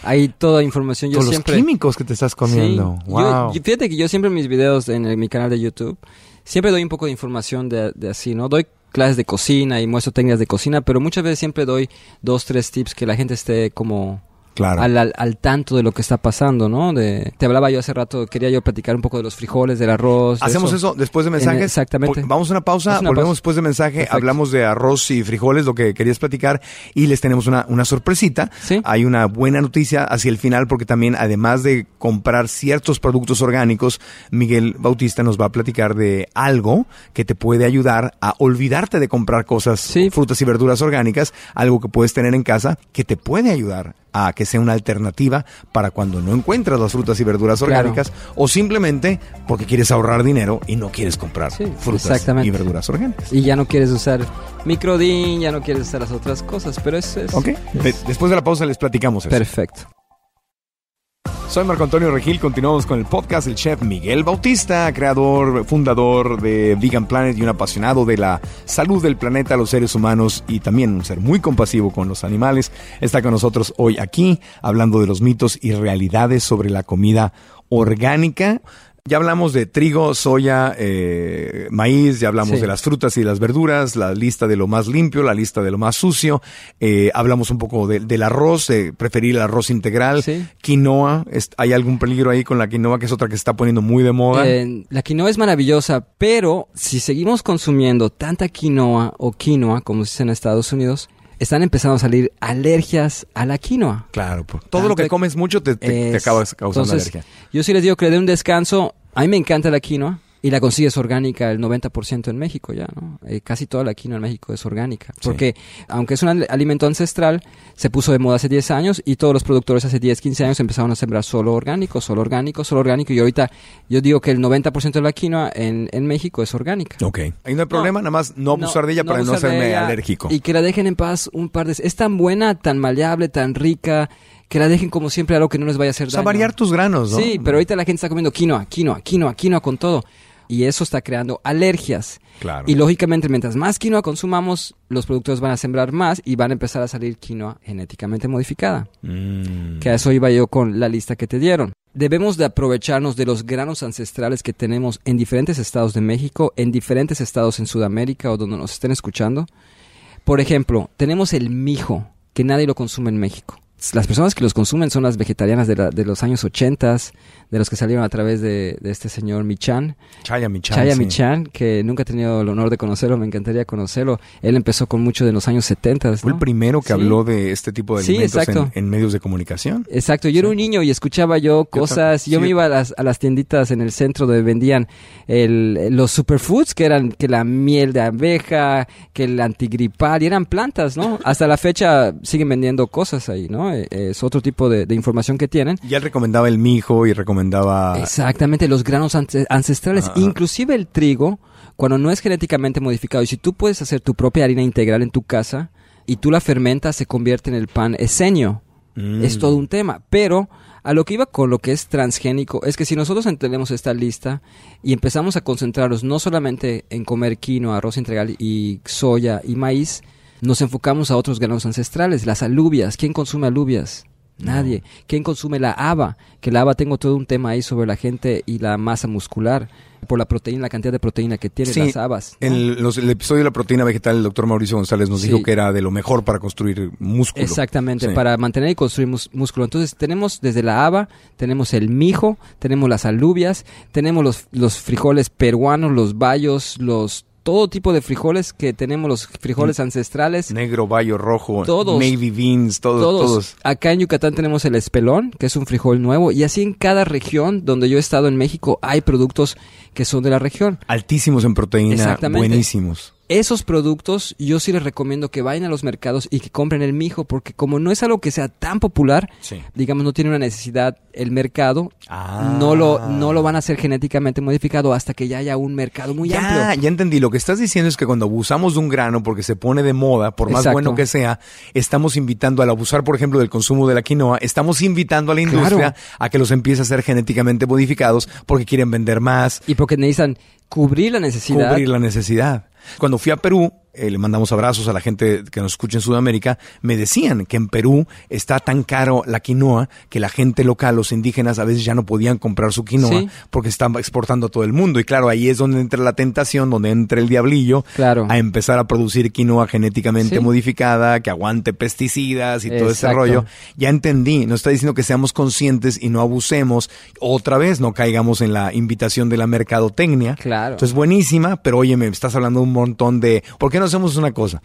Hay toda información. Yo todos siempre... los químicos que te estás comiendo. Wow. fíjate que yo siempre en mis videos en mi canal de YouTube, siempre doy un poco de información de, de así, ¿no? Doy clases de cocina y muestro técnicas de cocina, pero muchas veces siempre doy dos, tres tips que la gente esté como Claro. Al, al, tanto de lo que está pasando, ¿no? De, te hablaba yo hace rato, quería yo platicar un poco de los frijoles, del arroz. Hacemos eso. después de mensajes. exactamente. Vamos a una pausa, volvemos después de mensaje, hablamos de arroz y frijoles, lo que querías platicar, y les tenemos una, una sorpresita. ¿Sí? Hay una buena noticia hacia el final, porque también, además de comprar ciertos productos orgánicos, Miguel Bautista nos va a platicar de algo que te puede ayudar a olvidarte de comprar cosas, frutas y verduras orgánicas, algo que puedes tener en casa que te puede ayudar a que sea una alternativa para cuando no encuentras las frutas y verduras orgánicas o simplemente porque quieres ahorrar dinero y no quieres comprar frutas y verduras orgánicas. Y ya no quieres usar microdin, ya no quieres usar las otras cosas, pero eso es... Ok, después de la pausa les platicamos eso. Perfecto. Soy Marco Antonio Regil, continuamos con el podcast del chef Miguel Bautista, creador, fundador de Vegan Planet y un apasionado de la salud del planeta, los seres humanos y también un ser muy compasivo con los animales. Está con nosotros hoy aquí hablando de los mitos y realidades sobre la comida orgánica. Ya hablamos de trigo, soya, eh, maíz, ya hablamos de las frutas y las verduras, la lista de lo más limpio, la lista de lo más sucio. Eh, hablamos un poco del arroz, de preferir el arroz integral. Quinoa, ¿hay algún peligro ahí con la quinoa que es otra que se está poniendo muy de moda? Eh, la quinoa es maravillosa, pero si seguimos consumiendo tanta quinoa o quinoa, como se dice en Estados Unidos, están empezando a salir alergias a la quinoa. Claro, pues, todo lo que comes mucho te, te, acaba causando alergia. Yo sí les digo que le dé un descanso. A mí me encanta la quinoa. Y la consigues orgánica el 90% en México ya, ¿no? Eh, casi toda la quinoa en México es orgánica. Porque aunque es un alimento ancestral, se puso de moda hace 10 años y todos los productores hace 10, 15 años empezaron a sembrar solo orgánico, solo orgánico, solo orgánico. Y ahorita yo digo que el 90% de la quinoa en, en, México es orgánica. Ok. Ahí no hay problema, nada más no abusar de ella para no serme alérgico. Y que la dejen en paz un par de... Es tan buena, tan maleable, tan rica que la dejen como siempre algo que no les vaya a hacer daño. O sea, variar tus granos, ¿no? Sí, pero ahorita la gente está comiendo quinoa, quinoa, quinoa, quinoa con todo y eso está creando alergias. Claro. Y lógicamente, mientras más quinoa consumamos, los productores van a sembrar más y van a empezar a salir quinoa genéticamente modificada. Mm. Que a eso iba yo con la lista que te dieron. Debemos de aprovecharnos de los granos ancestrales que tenemos en diferentes estados de México, en diferentes estados en Sudamérica o donde nos estén escuchando. Por ejemplo, tenemos el mijo, que nadie lo consume en México. Las personas que los consumen son las vegetarianas de, de los años 80, de los que salieron a través de, este señor Michan. Chaya Michan. Chaya Michan, que nunca he tenido el honor de conocerlo, me encantaría conocerlo. Él empezó con mucho de los años 70. Fue el primero que habló de este tipo de alimentos en, medios de comunicación. Exacto, yo era un niño y escuchaba yo cosas, yo, me iba a las, a las, tienditas en el centro donde vendían el, los superfoods, que eran que la miel de abeja, que el antigripal, y eran plantas, ¿no? Hasta la fecha siguen vendiendo cosas ahí, ¿no? Eh, es otro tipo de, información que tienen. Y él recomendaba el mijo y recomendaba... Exactamente, los granos ancestrales, inclusive el trigo, cuando no es genéticamente modificado, y si tú puedes hacer tu propia harina integral en tu casa y tú la fermentas, se convierte en el pan esenio. Mm. Es todo un tema, pero a lo que iba con lo que es transgénico es que si nosotros entendemos esta lista y empezamos a concentrarnos no solamente en comer quinoa, arroz integral y soya y maíz, nos enfocamos a otros granos ancestrales, las alubias. ¿Quién consume alubias? Nadie. ¿Quién consume la haba? Que la haba tengo todo un tema ahí sobre la gente y la masa muscular por la proteína, la cantidad de proteína que tienen las habas. En el, episodio de la proteína vegetal, el doctor Mauricio González nos dijo que era de lo mejor para construir músculo. Exactamente, para mantener y construir músculo. Entonces tenemos desde la haba, tenemos el mijo, tenemos las alubias, tenemos los, los frijoles peruanos, los bayos, los todo tipo de frijoles que tenemos, los frijoles mm. ancestrales. Negro, bayo, rojo, todos, navy beans, todos, todos, Acá en Yucatán tenemos el espelón, que es un frijol nuevo, y así en cada región donde yo he estado en México hay productos que son de la región. Altísimos en proteína, buenísimos esos productos yo sí les recomiendo que vayan a los mercados y que compren el mijo, porque como no es algo que sea tan popular, digamos, no tiene una necesidad el mercado, no, lo, no lo van a hacer genéticamente modificado hasta que ya haya un mercado muy amplio. Ya entendí, lo que estás diciendo es que cuando abusamos de un grano porque se pone de moda, por más bueno que sea, estamos invitando al abusar, por ejemplo, del consumo de la quinoa, estamos invitando a la industria a que los empiece a hacer genéticamente modificados porque quieren vender más. Y porque necesitan cubrir la necesidad. Cubrir la necesidad. Cuando fui a Perú, eh, le mandamos abrazos a la gente que nos escucha en Sudamérica, me decían que en Perú está tan caro la quinoa que la gente local, los indígenas, a veces ya no podían comprar su quinoa porque están exportando a todo el mundo. Y claro, ahí es donde entra la tentación, donde entra el diablillo a empezar a producir quinoa genéticamente modificada, que aguante pesticidas y todo ese rollo. Ya entendí, nos está diciendo que seamos conscientes y no abusemos. Otra vez, no caigamos en la invitación de la mercadotecnia. Claro. Entonces, buenísima, pero oye, me estás hablando de un montón de... ¿Por qué no hacemos una cosa?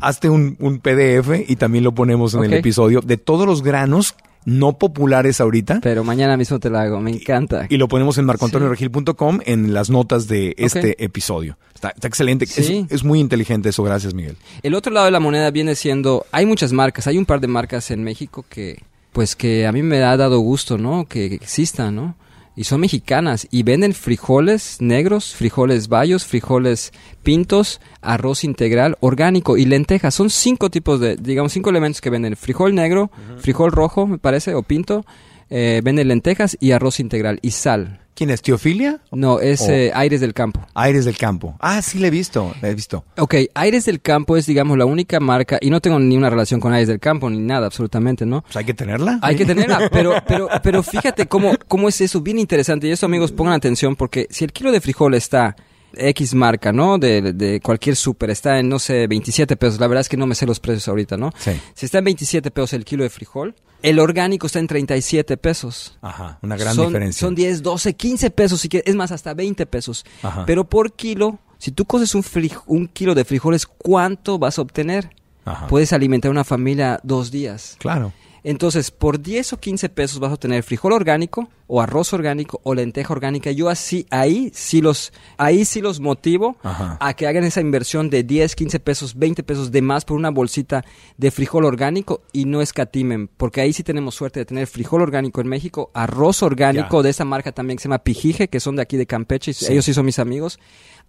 Hazte un, PDF y también lo ponemos en el episodio de todos los granos no populares ahorita. Pero mañana mismo te lo hago, me encanta. Y, lo ponemos en marcoantonioregil.com en las notas de este episodio. Está, excelente. Es, es, muy inteligente eso, gracias Miguel. El otro lado de la moneda viene siendo, hay muchas marcas, hay un par de marcas en México que, pues que a mí me ha dado gusto, ¿no? Que existan, ¿no? Y son mexicanas y venden frijoles negros, frijoles bayos, frijoles pintos, arroz integral, orgánico y lentejas. Son cinco tipos de, digamos, cinco elementos que venden. Frijol negro, frijol rojo, me parece, o pinto, eh, venden lentejas y arroz integral y sal. ¿Quién es? ¿Teofilia? No, es eh, Aires del Campo. Aires del Campo. Ah, sí, le he visto, le he visto. Ok, Aires del Campo es, digamos, la única marca, y no tengo ni una relación con Aires del Campo, ni nada, absolutamente, ¿no? Pues hay que tenerla. Hay que tenerla, pero, pero, pero fíjate cómo, cómo es eso, bien interesante. Y eso, amigos, pongan atención, porque si el kilo de frijol está X marca, ¿no? De, de cualquier súper, está en, no sé, 27 pesos. La verdad es que no me sé los precios ahorita, ¿no? Sí. Si está en 27 pesos el kilo de frijol, el orgánico está en 37 pesos. Ajá, una gran diferencia. Son 10, 12, 15 pesos, si es más, hasta 20 pesos. Ajá. Pero por kilo, si tú coces un, un kilo de frijoles, ¿cuánto vas a obtener? Ajá. Puedes alimentar a una familia dos días. Claro. Entonces, por 10 o 15 pesos vas a obtener frijol orgánico o arroz orgánico o lenteja orgánica. Yo así, ahí sí los, ahí sí los motivo a que hagan esa inversión de 10, 15 pesos, 20 pesos de más por una bolsita de frijol orgánico y no escatimen, porque ahí sí tenemos suerte de tener frijol orgánico en México, arroz orgánico de esa marca también que se llama Pijije, que son de aquí de Campeche, ellos sí son mis amigos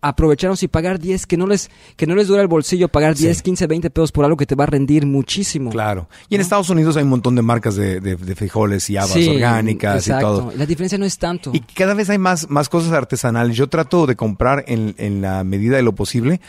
aprovecharon y pagar 10, que no les, que no les dura el bolsillo pagar 10, 15, 20 pesos por algo que te va a rendir muchísimo. Claro. Y en Estados Unidos hay un montón de marcas de, de, frijoles y habas orgánicas y todo. La diferencia no es tanto. Y cada vez hay más, más cosas artesanales. Yo trato de comprar en, en la medida de lo posible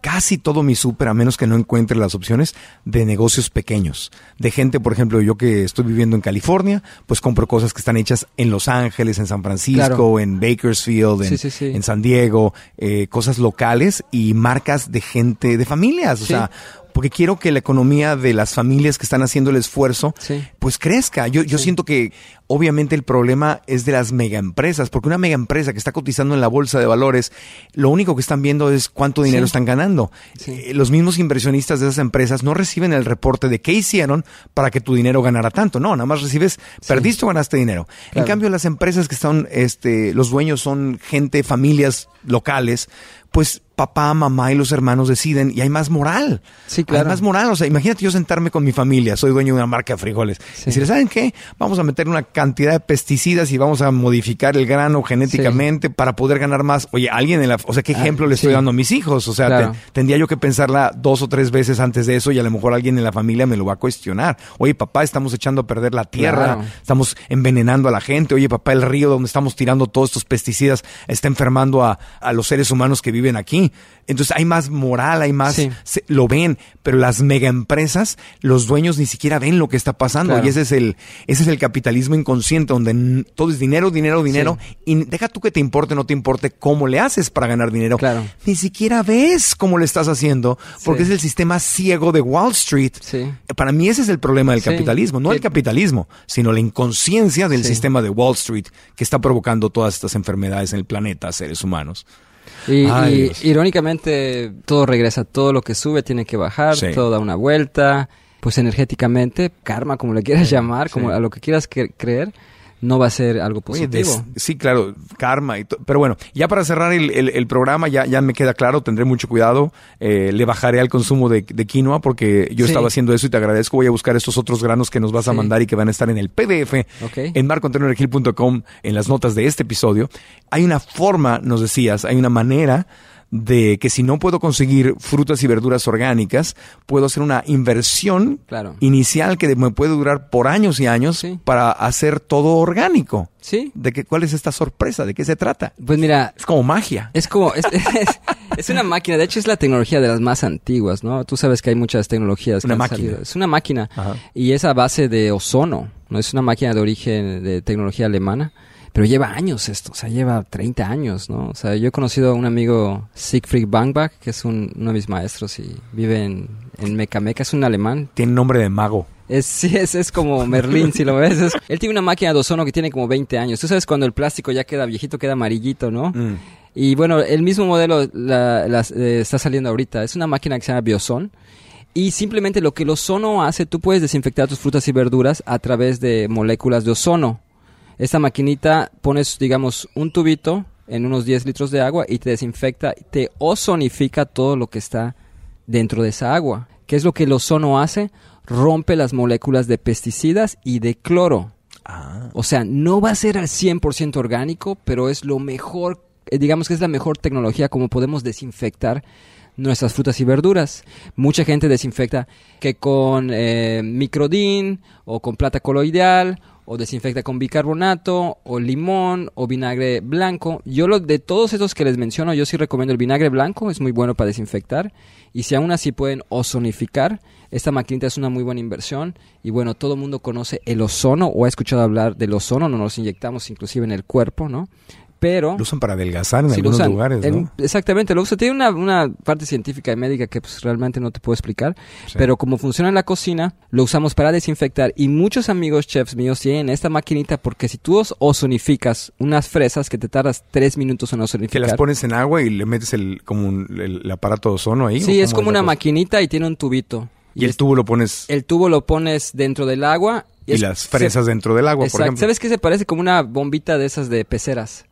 casi todo mi súper, a menos que no encuentre las opciones, de negocios pequeños. De gente, por ejemplo, yo que estoy viviendo en California, pues compro cosas que están hechas en Los Ángeles, en San Francisco, en Bakersfield, en, San Diego, eh, cosas locales y marcas de gente, de familias. O sea, porque quiero que la economía de las familias que están haciendo el esfuerzo, pues crezca. Yo, yo siento que obviamente el problema es de las megaempresas, porque una megaempresa que está cotizando en la bolsa de valores, lo único que están viendo es cuánto dinero están ganando. Eh, los mismos inversionistas de esas empresas no reciben el reporte de qué hicieron para que tu dinero ganara tanto. No, nada más recibes, perdiste o ganaste dinero. En cambio, las empresas que están, este, los dueños son gente, familias locales, pues papá, mamá y los hermanos deciden y hay más moral. Sí, claro. Hay más moral. O sea, imagínate yo sentarme con mi familia, soy dueño de una marca de frijoles. Y si ¿saben qué? Vamos a meter una cantidad de pesticidas y vamos a modificar el grano genéticamente para poder ganar más. Oye, alguien en la... O sea, ¿qué ah, ejemplo le estoy dando a mis hijos? O sea, tendría yo que pensarla dos o tres veces antes de eso y a lo mejor alguien en la familia me lo va a cuestionar. Oye, papá, estamos echando a perder la tierra, estamos envenenando a la gente. Oye, papá, el río donde estamos tirando todos estos pesticidas está enfermando a, a los seres humanos que viven aquí. Entonces hay más moral, hay más, lo ven, pero las mega empresas, los dueños ni siquiera ven lo que está pasando y ese es el, ese es el capitalismo inconsciente donde todo es dinero, dinero, dinero y deja tú que te importe, no te importe cómo le haces para ganar dinero. Claro. Ni siquiera ves cómo le estás haciendo porque es el sistema ciego de Wall Street. Para mí ese es el problema del capitalismo, no el capitalismo, sino la inconsciencia del sistema de Wall Street que está provocando todas estas enfermedades en el planeta, seres humanos. Y, irónicamente todo regresa, todo lo que sube tiene que bajar, todo da una vuelta, pues energéticamente, karma como le quieras llamar, como a lo que quieras creer, no va a ser algo positivo. sí, claro, karma. Y pero bueno, ya para cerrar el, programa, ya, ya me queda claro, tendré mucho cuidado. Eh, le bajaré al consumo de, quinoa porque yo estaba haciendo eso y te agradezco. Voy a buscar estos otros granos que nos vas a mandar y que van a estar en el PDF en marcoantonioregil.com en las notas de este episodio. Hay una forma, nos decías, hay una manera de que si no puedo conseguir frutas y verduras orgánicas, puedo hacer una inversión inicial que me puede durar por años y años para hacer todo orgánico. Sí. ¿De qué, ¿Cuál es esta sorpresa? ¿De qué se trata? Pues mira... Es como magia. Es como... Es, una máquina. De hecho, es la tecnología de las más antiguas, ¿no? Tú sabes que hay muchas tecnologías. Una máquina. Es una máquina. Y es a base de ozono. No es una máquina de origen de tecnología alemana. Pero lleva años esto, o sea, lleva 30 años, ¿no? O sea, yo he conocido a un amigo, Siegfried Bangbach, que es uno de mis maestros y vive en, en Mecameca, es un alemán. Tiene nombre de mago. Es, sí, es, es como Merlín, si lo ves. él tiene una máquina de ozono que tiene como 20 años. Tú sabes cuando el plástico ya queda viejito, queda amarillito, ¿no? Mm. Y bueno, el mismo modelo la, eh, está saliendo ahorita. Es una máquina que se llama Bioson. Y simplemente lo que el ozono hace, tú puedes desinfectar tus frutas y verduras a través de moléculas de ozono. Esta maquinita pones, digamos, un tubito en unos 10 litros de agua y te desinfecta, te ozonifica todo lo que está dentro de esa agua. ¿Qué es lo que el ozono hace? Rompe las moléculas de pesticidas y de cloro. Ah. O sea, no va a ser al 100% orgánico, pero es lo mejor, eh, digamos que es la mejor tecnología como podemos desinfectar nuestras frutas y verduras. Mucha gente desinfecta que con eh, microdin o con plata coloidal o desinfecta con bicarbonato, o limón, o vinagre blanco. Yo lo, de todos estos que les menciono, yo sí recomiendo el vinagre blanco, es muy bueno para desinfectar. Y si aún así pueden ozonificar, esta maquinita es una muy buena inversión. Y bueno, todo el mundo conoce el ozono o ha escuchado hablar del ozono, no nos inyectamos inclusive en el cuerpo, ¿no? Pero... Lo usan para adelgazar en algunos lugares, ¿no? exactamente, lo usan. Tiene una, una, parte científica y médica que pues, realmente no te puedo explicar, pero como funciona en la cocina, lo usamos para desinfectar y muchos amigos chefs míos tienen esta maquinita porque si tú ozonificas unas fresas que te tardas tres minutos en ozonificar... Que las pones en agua y le metes el, como el, aparato de ozono ahí. Sí, es como una maquinita y tiene un tubito. Y, el tubo lo pones... El tubo lo pones dentro del agua. Y, las fresas dentro del agua, por ejemplo. ¿Sabes qué se parece? Como una bombita de esas de peceras.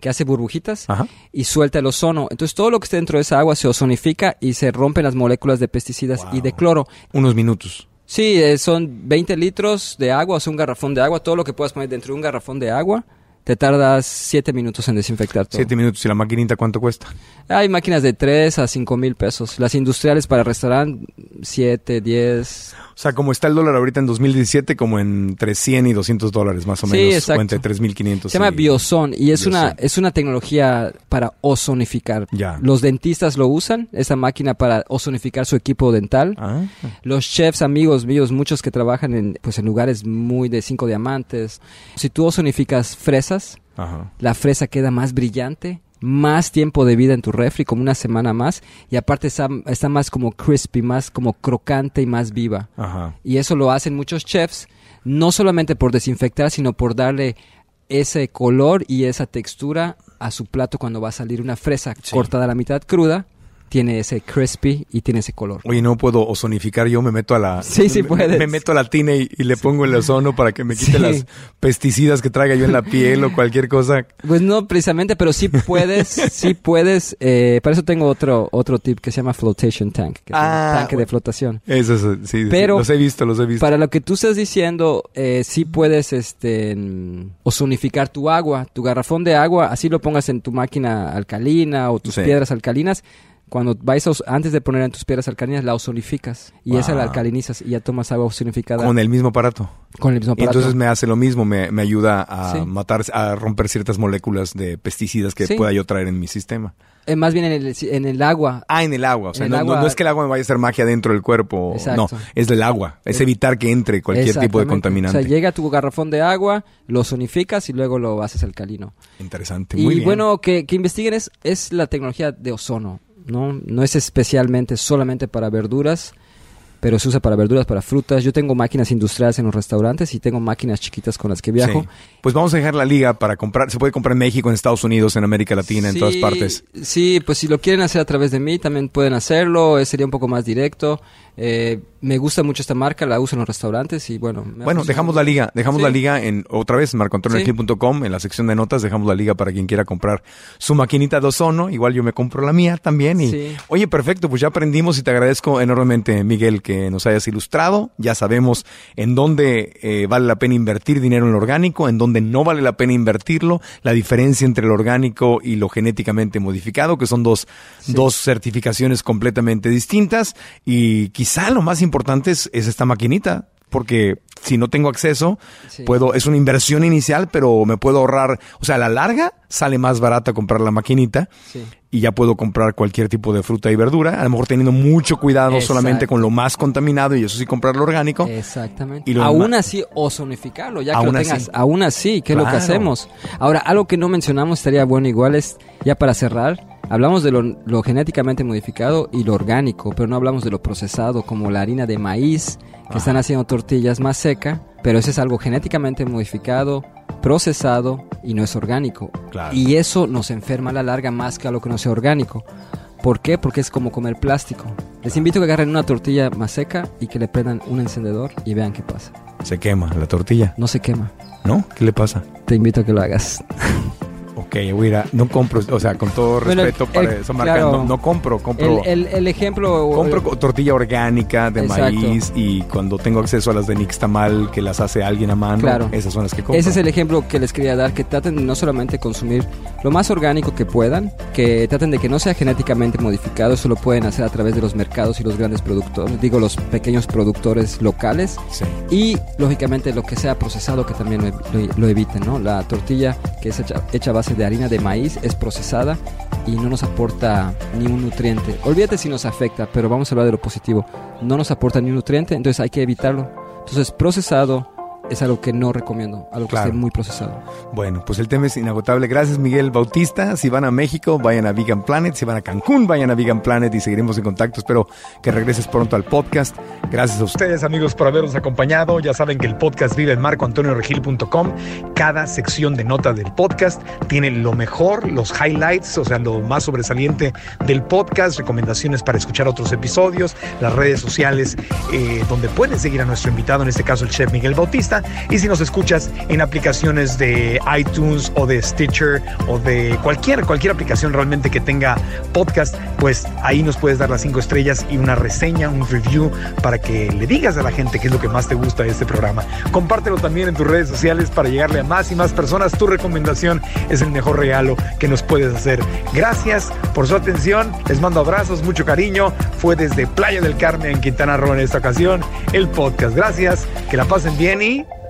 Que hace burbujitas y suelta el ozono. Entonces todo lo que esté dentro de esa agua se ozonifica y se rompen las moléculas de pesticidas y de cloro. Unos minutos. Sí, eh, son 20 litros de agua, o sea, un garrafón de agua, todo lo que puedas poner dentro de un garrafón de agua te tardas 7 minutos en desinfectar todo. 7 minutos. ¿Y la maquinita cuánto cuesta? Hay máquinas de 3 a 5 mil pesos. Las industriales para restaurante, 7, 10. O sea, como está el dólar ahorita en 2017, como en entre 100 y 200 dólares más o menos. Sí, exacto. O entre 3.500. Se llama Bioson y es, Una, es una tecnología para ozonificar. Ya. Los dentistas lo usan, esa máquina para ozonificar su equipo dental. Ah. Los chefs, amigos míos, muchos que trabajan en, pues, en lugares muy de cinco diamantes. Si tú ozonificas fresas, la fresa queda más brillante más tiempo de vida en tu refri, como una semana más, y aparte está, está más como crispy, más como crocante y más viva. Y eso lo hacen muchos chefs, no solamente por desinfectar, sino por darle ese color y esa textura a su plato cuando va a salir una fresa cortada a la mitad cruda tiene ese crispy y tiene ese color. Oye, no puedo ozonificar, yo me meto a la... Sí, sí puedes. Me, meto a la tina y, le pongo el ozono para que me quite las pesticidas que traiga yo en la piel o cualquier cosa. Pues no precisamente, pero sí puedes, sí puedes. Eh, para eso tengo otro, otro tip que se llama flotation tank, que es un ah, tanque de flotación. Eso, sí, pero los he visto, los he visto. Para lo que tú estás diciendo, eh, sí puedes este, ozonificar tu agua, tu garrafón de agua, así lo pongas en tu máquina alcalina o tus piedras alcalinas cuando vais antes de poner en tus piedras alcalinas, la ozonificas. Y esa la alcalinizas y ya tomas agua ozonificada. Con el mismo aparato. Con el mismo aparato. Y entonces me hace lo mismo, me, ayuda a matar, a romper ciertas moléculas de pesticidas que pueda yo traer en mi sistema. Eh, más bien en el, en el agua. Ah, en el agua. O sea, no, es que el agua me vaya a hacer magia dentro del cuerpo. No, es del agua. Es evitar que entre cualquier tipo de contaminante. O sea, llega tu garrafón de agua, lo ozonificas y luego lo haces alcalino. Interesante. Muy y bueno, que, que investiguen es, es la tecnología de ozono. ¿No? No es especialmente solamente para verduras, pero se usa para verduras, para frutas. Yo tengo máquinas industriales en los restaurantes y tengo máquinas chiquitas con las que viajo. Pues vamos a dejar la liga para comprar. Se puede comprar en México, en Estados Unidos, en América Latina, en todas partes. Sí, pues si lo quieren hacer a través de mí, también pueden hacerlo. Eh, sería un poco más directo. Eh, me gusta mucho esta marca, la uso en los restaurantes y bueno. Bueno, dejamos la liga, dejamos la liga en otra vez, marcoantonioargil.com, en la sección de notas, dejamos la liga para quien quiera comprar su maquinita de ozono. Igual yo me compro la mía también. Y, Oye, perfecto, pues ya aprendimos y te agradezco enormemente, Miguel, que nos hayas ilustrado. Ya sabemos en dónde eh, vale la pena invertir dinero en lo orgánico, en dónde no vale la pena invertirlo, la diferencia entre lo orgánico y lo genéticamente modificado, que son dos, dos certificaciones completamente distintas. Y quizá lo más importante es, esta maquinita, porque si no tengo acceso, puedo, es una inversión inicial, pero me puedo ahorrar, o sea, a la larga sale más barata comprar la maquinita y ya puedo comprar cualquier tipo de fruta y verdura, a lo mejor teniendo mucho cuidado solamente con lo más contaminado y eso sí comprar lo orgánico. Exactamente. Y aún así ozonificarlo, ya que lo tengas, aún así, que es lo que hacemos. Ahora, algo que no mencionamos estaría bueno igual es, ya para cerrar, Hablamos de lo, genéticamente modificado y lo orgánico, pero no hablamos de lo procesado, como la harina de maíz, que están haciendo tortillas más seca, pero ese es algo genéticamente modificado, procesado y no es orgánico. Y eso nos enferma a la larga más que a lo que no sea orgánico. ¿Por qué? Porque es como comer plástico. Les invito a que agarren una tortilla más seca y que le prendan un encendedor y vean qué pasa. Se quema la tortilla. No se quema. ¿No? ¿Qué le pasa? Te invito a que lo hagas. Ok, voy no compro, o sea, con todo respeto para eso, marca, no, compro, compro. El, ejemplo. Compro tortilla orgánica de maíz y cuando tengo acceso a las de Nixtamal que las hace alguien a mano, claro. esas son las que compro. Ese es el ejemplo que les quería dar, que traten de no solamente consumir lo más orgánico que puedan, que traten de que no sea genéticamente modificado, eso lo pueden hacer a través de los mercados y los grandes productores, digo, los pequeños productores locales. Sí. Y, lógicamente, lo que sea procesado, que también lo, eviten, ¿no? La tortilla que es hecha, hecha a base de harina de maíz es procesada y no nos aporta ni un nutriente. Olvídate si nos afecta, pero vamos a hablar de lo positivo. No nos aporta ni un nutriente, entonces hay que evitarlo. Entonces, procesado, es algo que no recomiendo, algo que esté muy procesado. Bueno, pues el tema es inagotable. Gracias, Miguel Bautista. Si van a México, vayan a Vegan Planet. Si van a Cancún, vayan a Vegan Planet y seguiremos en contacto. Espero que regreses pronto al podcast. Gracias a ustedes, amigos, por habernos acompañado. Ya saben que el podcast vive en marcoantonioregil.com. Cada sección de notas del podcast tiene lo mejor, los highlights, o sea, lo más sobresaliente del podcast, recomendaciones para escuchar otros episodios, las redes sociales eh, donde pueden seguir a nuestro invitado, en este caso el chef Miguel Bautista y si nos escuchas en aplicaciones de iTunes o de Stitcher o de cualquier, cualquier aplicación realmente que tenga podcast, pues ahí nos puedes dar las cinco estrellas y una reseña, un review para que le digas a la gente qué es lo que más te gusta de este programa. Compártelo también en tus redes sociales para llegarle a más y más personas. Tu recomendación es el mejor regalo que nos puedes hacer. Gracias por su atención. Les mando abrazos, mucho cariño. Fue desde Playa del Carmen en Quintana Roo en esta ocasión el podcast. Gracias, que la pasen bien y